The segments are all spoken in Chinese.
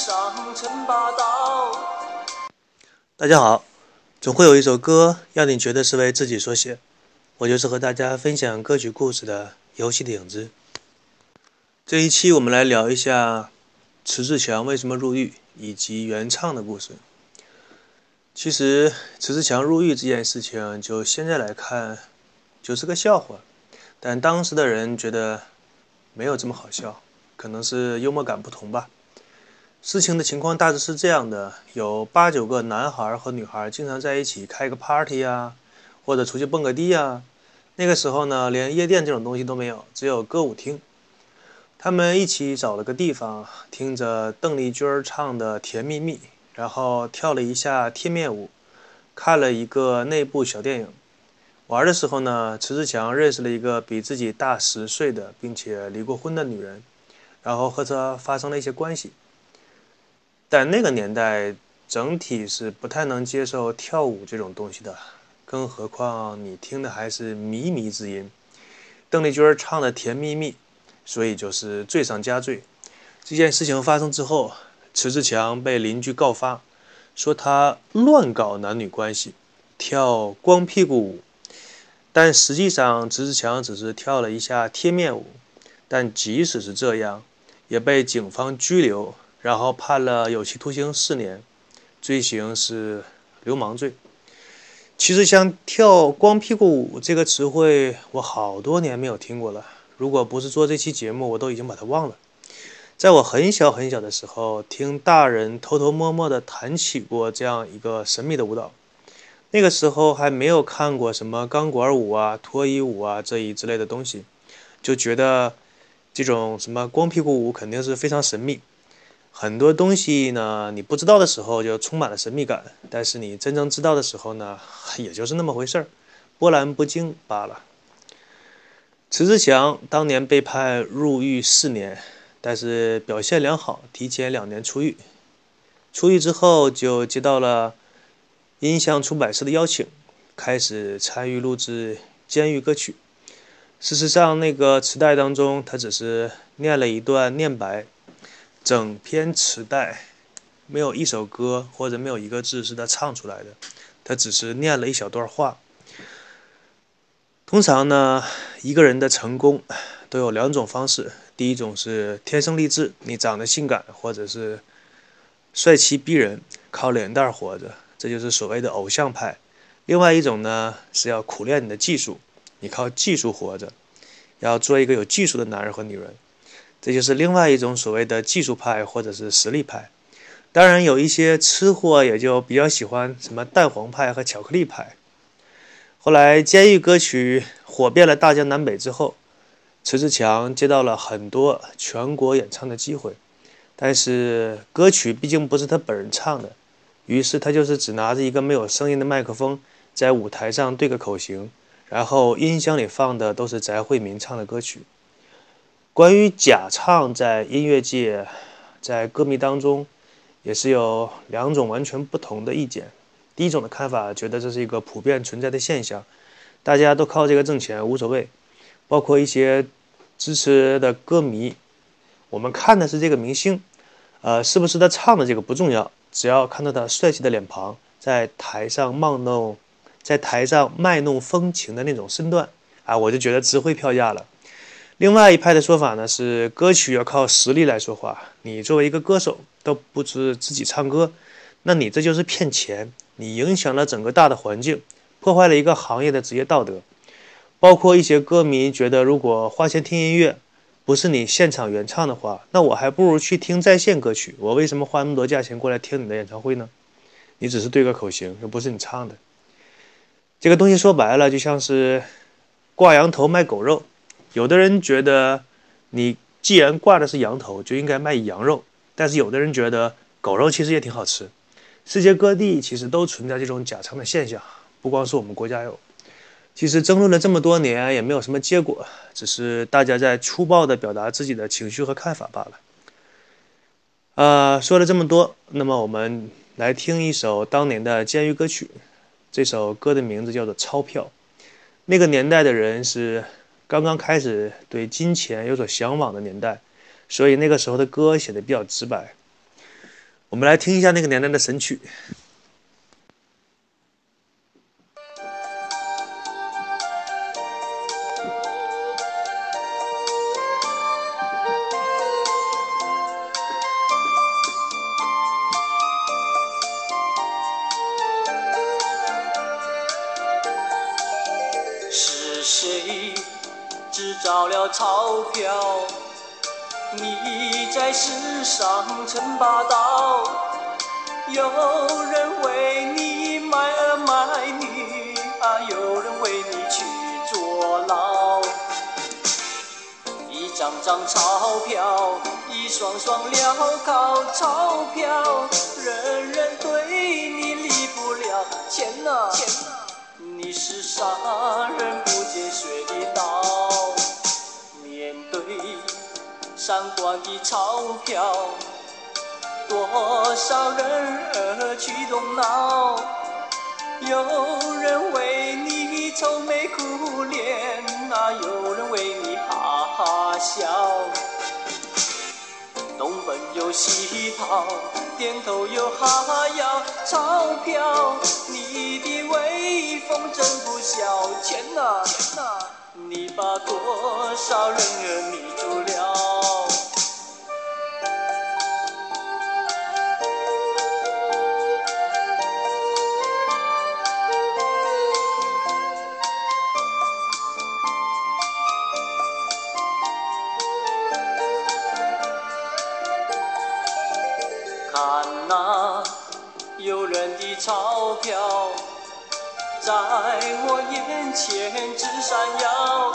上称霸道。大家好，总会有一首歌让你觉得是为自己所写。我就是和大家分享歌曲故事的游戏的影子。这一期我们来聊一下迟志强为什么入狱以及原唱的故事。其实迟志强入狱这件事情，就现在来看，就是个笑话。但当时的人觉得没有这么好笑，可能是幽默感不同吧。事情的情况大致是这样的：有八九个男孩和女孩经常在一起开个 party 啊，或者出去蹦个迪啊。那个时候呢，连夜店这种东西都没有，只有歌舞厅。他们一起找了个地方，听着邓丽君唱的《甜蜜蜜》，然后跳了一下贴面舞，看了一个内部小电影。玩的时候呢，迟志强认识了一个比自己大十岁的，并且离过婚的女人，然后和她发生了一些关系。但那个年代整体是不太能接受跳舞这种东西的，更何况你听的还是靡靡之音，邓丽君唱的《甜蜜蜜》，所以就是罪上加罪。这件事情发生之后，迟志强被邻居告发，说他乱搞男女关系，跳光屁股舞。但实际上，迟志强只是跳了一下贴面舞。但即使是这样，也被警方拘留，然后判了有期徒刑四年，罪行是流氓罪。其实，像“跳光屁股舞”这个词汇，我好多年没有听过了。如果不是做这期节目，我都已经把它忘了。在我很小很小的时候，听大人偷偷摸摸地谈起过这样一个神秘的舞蹈。那个时候还没有看过什么钢管舞啊、脱衣舞啊这一之类的东西，就觉得这种什么光屁股舞肯定是非常神秘。很多东西呢，你不知道的时候就充满了神秘感，但是你真正知道的时候呢，也就是那么回事儿，波澜不惊罢了。迟志强当年被判入狱四年，但是表现良好，提前两年出狱。出狱之后就接到了。音像出版社的邀请，开始参与录制监狱歌曲。事实上，那个磁带当中，他只是念了一段念白，整篇磁带没有一首歌或者没有一个字是他唱出来的，他只是念了一小段话。通常呢，一个人的成功都有两种方式：第一种是天生丽质，你长得性感或者是帅气逼人，靠脸蛋活着。这就是所谓的偶像派，另外一种呢是要苦练你的技术，你靠技术活着，要做一个有技术的男人和女人，这就是另外一种所谓的技术派或者是实力派。当然有一些吃货也就比较喜欢什么蛋黄派和巧克力派。后来监狱歌曲火遍了大江南北之后，迟志强接到了很多全国演唱的机会，但是歌曲毕竟不是他本人唱的。于是他就是只拿着一个没有声音的麦克风，在舞台上对个口型，然后音箱里放的都是翟惠民唱的歌曲。关于假唱在音乐界，在歌迷当中，也是有两种完全不同的意见。第一种的看法觉得这是一个普遍存在的现象，大家都靠这个挣钱无所谓，包括一些支持的歌迷，我们看的是这个明星，呃，是不是他唱的这个不重要。只要看到他帅气的脸庞，在台上卖弄，在台上卖弄风情的那种身段，啊，我就觉得值回票价了。另外一派的说法呢，是歌曲要靠实力来说话。你作为一个歌手都不知自己唱歌，那你这就是骗钱，你影响了整个大的环境，破坏了一个行业的职业道德。包括一些歌迷觉得，如果花钱听音乐。不是你现场原唱的话，那我还不如去听在线歌曲。我为什么花那么多价钱过来听你的演唱会呢？你只是对个口型，又不是你唱的。这个东西说白了，就像是挂羊头卖狗肉。有的人觉得你既然挂的是羊头，就应该卖羊肉。但是有的人觉得狗肉其实也挺好吃。世界各地其实都存在这种假唱的现象，不光是我们国家有。其实争论了这么多年也没有什么结果，只是大家在粗暴地表达自己的情绪和看法罢了。啊，说了这么多，那么我们来听一首当年的监狱歌曲。这首歌的名字叫做《钞票》。那个年代的人是刚刚开始对金钱有所向往的年代，所以那个时候的歌写的比较直白。我们来听一下那个年代的神曲。造了钞票，你在世上称霸道。有人为你卖儿卖女啊，有人为你去坐牢。一张张钞票，一双双镣铐，钞票，人人对你离不了。钱呐，你是啥闪光的钞票，多少人儿去动脑？有人为你愁眉苦脸，啊，有人为你哈哈笑。东奔又西跑，点头又哈腰，钞票，你的威风真不小。钱呐，你把多少人儿迷住了？飘在我眼前直闪耀，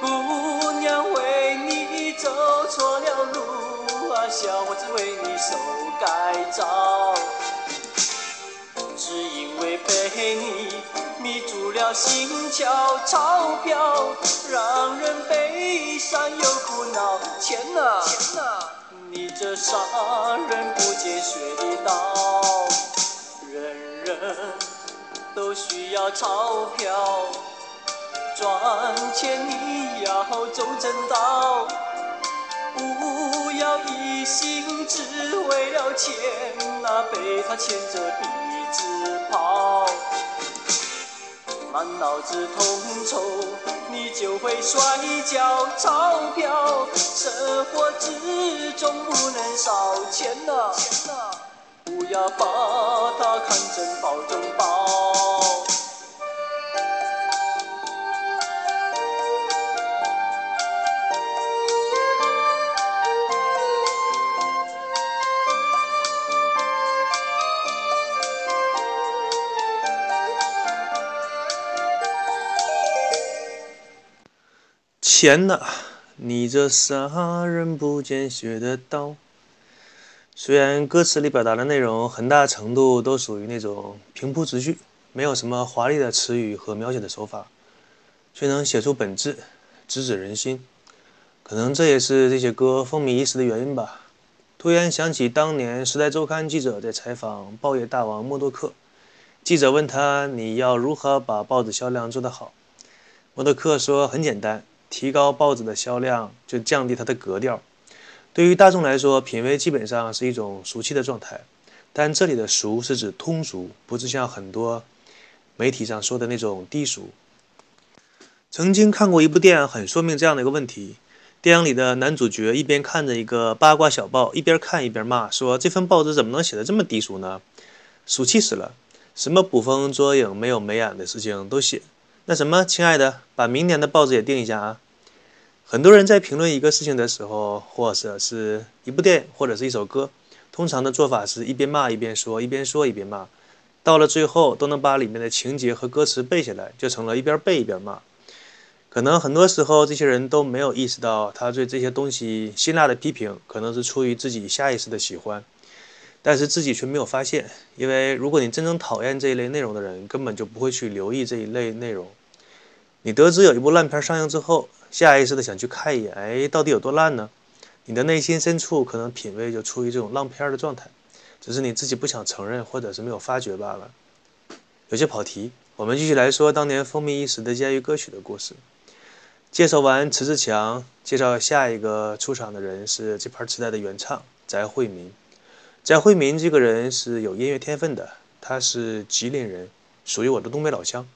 姑娘为你走错了路啊，小伙子为你受改造，只因为被你迷住了心窍，钞票让人悲伤又苦恼，钱呐，你这杀人不见血的刀。人 都需要钞票赚钱，你要走正道，不要一心只为了钱，那被他牵着鼻子跑，满脑子痛愁，你就会摔跤。钞票生活之中不能少，钱呐。不要把它看成宝中宝。钱呐，你这杀人不见血的刀。虽然歌词里表达的内容很大程度都属于那种平铺直叙，没有什么华丽的词语和描写的手法，却能写出本质，直指人心。可能这也是这些歌风靡一时的原因吧。突然想起当年《时代周刊》记者在采访报业大王默多克，记者问他：“你要如何把报纸销量做得好？”默多克说：“很简单，提高报纸的销量，就降低它的格调。”对于大众来说，品味基本上是一种俗气的状态，但这里的俗是指通俗，不是像很多媒体上说的那种低俗。曾经看过一部电影，很说明这样的一个问题：电影里的男主角一边看着一个八卦小报，一边看一边骂，说这份报纸怎么能写的这么低俗呢？俗气死了！什么捕风捉影、没有眉眼的事情都写。那什么，亲爱的，把明年的报纸也订一下啊！很多人在评论一个事情的时候，或者是一部电影，或者是一首歌，通常的做法是一边骂一边说，一边说一边骂，到了最后都能把里面的情节和歌词背下来，就成了一边背一边骂。可能很多时候这些人都没有意识到，他对这些东西辛辣的批评，可能是出于自己下意识的喜欢，但是自己却没有发现。因为如果你真正讨厌这一类内容的人，根本就不会去留意这一类内容。你得知有一部烂片上映之后，下意识的想去看一眼，哎，到底有多烂呢？你的内心深处可能品味就处于这种烂片的状态，只是你自己不想承认，或者是没有发觉罢了。有些跑题，我们继续来说当年风靡一时的监狱歌曲的故事。介绍完迟志强，介绍下一个出场的人是这盘磁带的原唱翟惠民。翟惠民这个人是有音乐天分的，他是吉林人，属于我的东北老乡。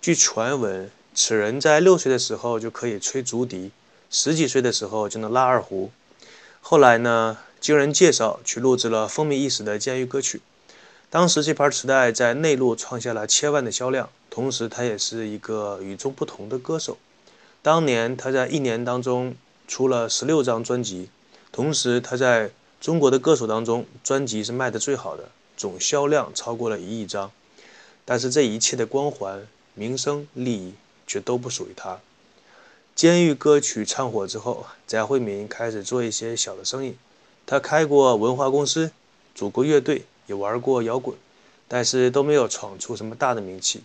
据传闻，此人在六岁的时候就可以吹竹笛，十几岁的时候就能拉二胡。后来呢，经人介绍去录制了风靡一时的监狱歌曲。当时这盘磁带在内陆创下了千万的销量，同时他也是一个与众不同的歌手。当年他在一年当中出了十六张专辑，同时他在中国的歌手当中专辑是卖的最好的，总销量超过了一亿张。但是这一切的光环、名声、利益却都不属于他。监狱歌曲唱火之后，翟惠民开始做一些小的生意。他开过文化公司，组过乐队，也玩过摇滚，但是都没有闯出什么大的名气，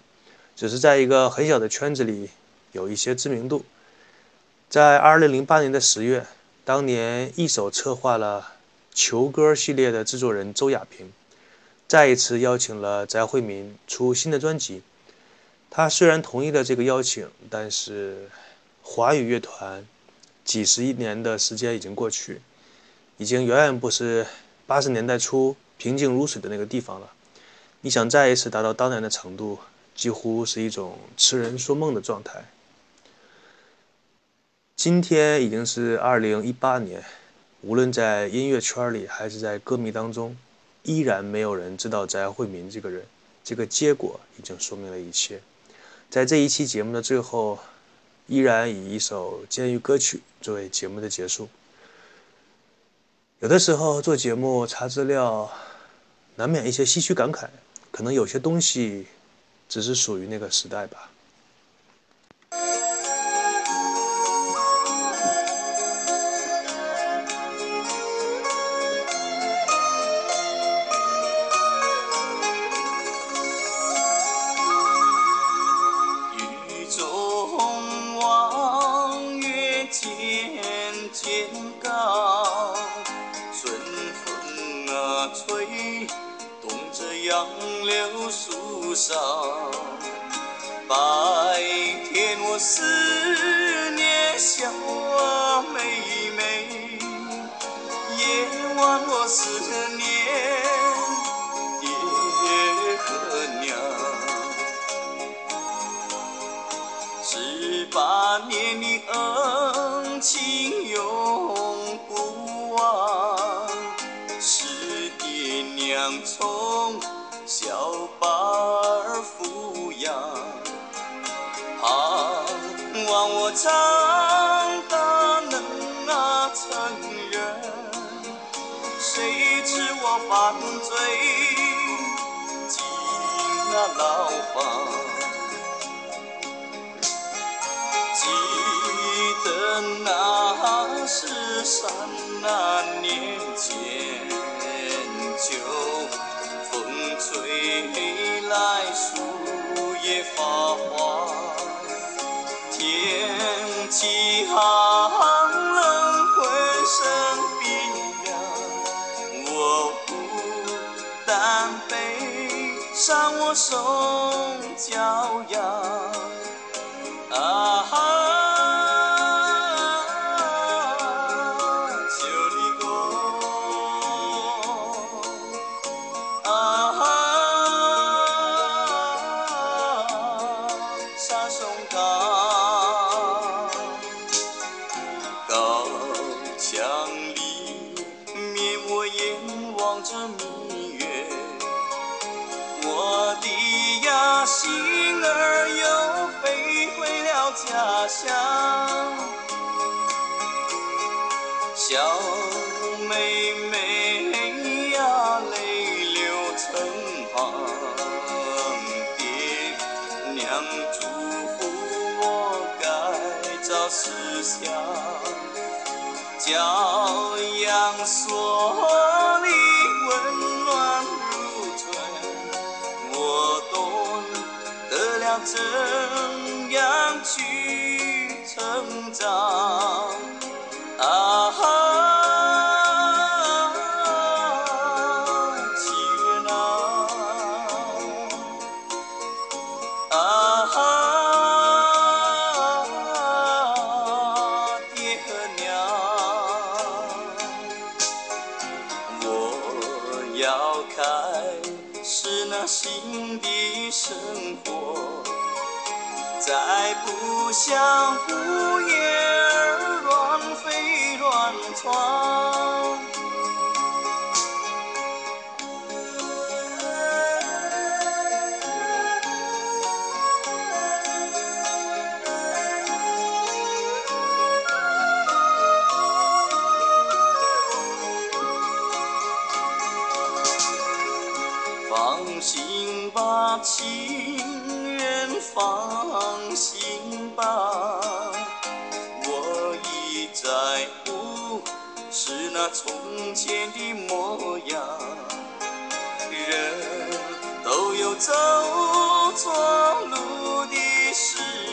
只是在一个很小的圈子里。有一些知名度。在二零零八年的十月，当年一手策划了《球歌》系列的制作人周亚平，再一次邀请了翟惠民出新的专辑。他虽然同意了这个邀请，但是华语乐团几十亿年的时间已经过去，已经远远不是八十年代初平静如水的那个地方了。你想再一次达到当年的程度，几乎是一种痴人说梦的状态。今天已经是二零一八年，无论在音乐圈里还是在歌迷当中，依然没有人知道翟惠民这个人。这个结果已经说明了一切。在这一期节目的最后，依然以一首监狱歌曲作为节目的结束。有的时候做节目查资料，难免一些唏嘘感慨，可能有些东西只是属于那个时代吧。中望月渐渐高，春风啊吹动着杨柳树梢。白天我思念小妹妹，夜晚我思。十八年的恩情永不忘是爹娘从小把儿抚养盼望我长大能啊成人。谁知我犯罪进了牢房。的那是三年前。就风吹来树叶发黄，天气寒冷，浑身冰凉。我孤单背上我送骄阳，小妹妹呀泪流成行爹娘嘱咐我改造思想教养所走错路的时候。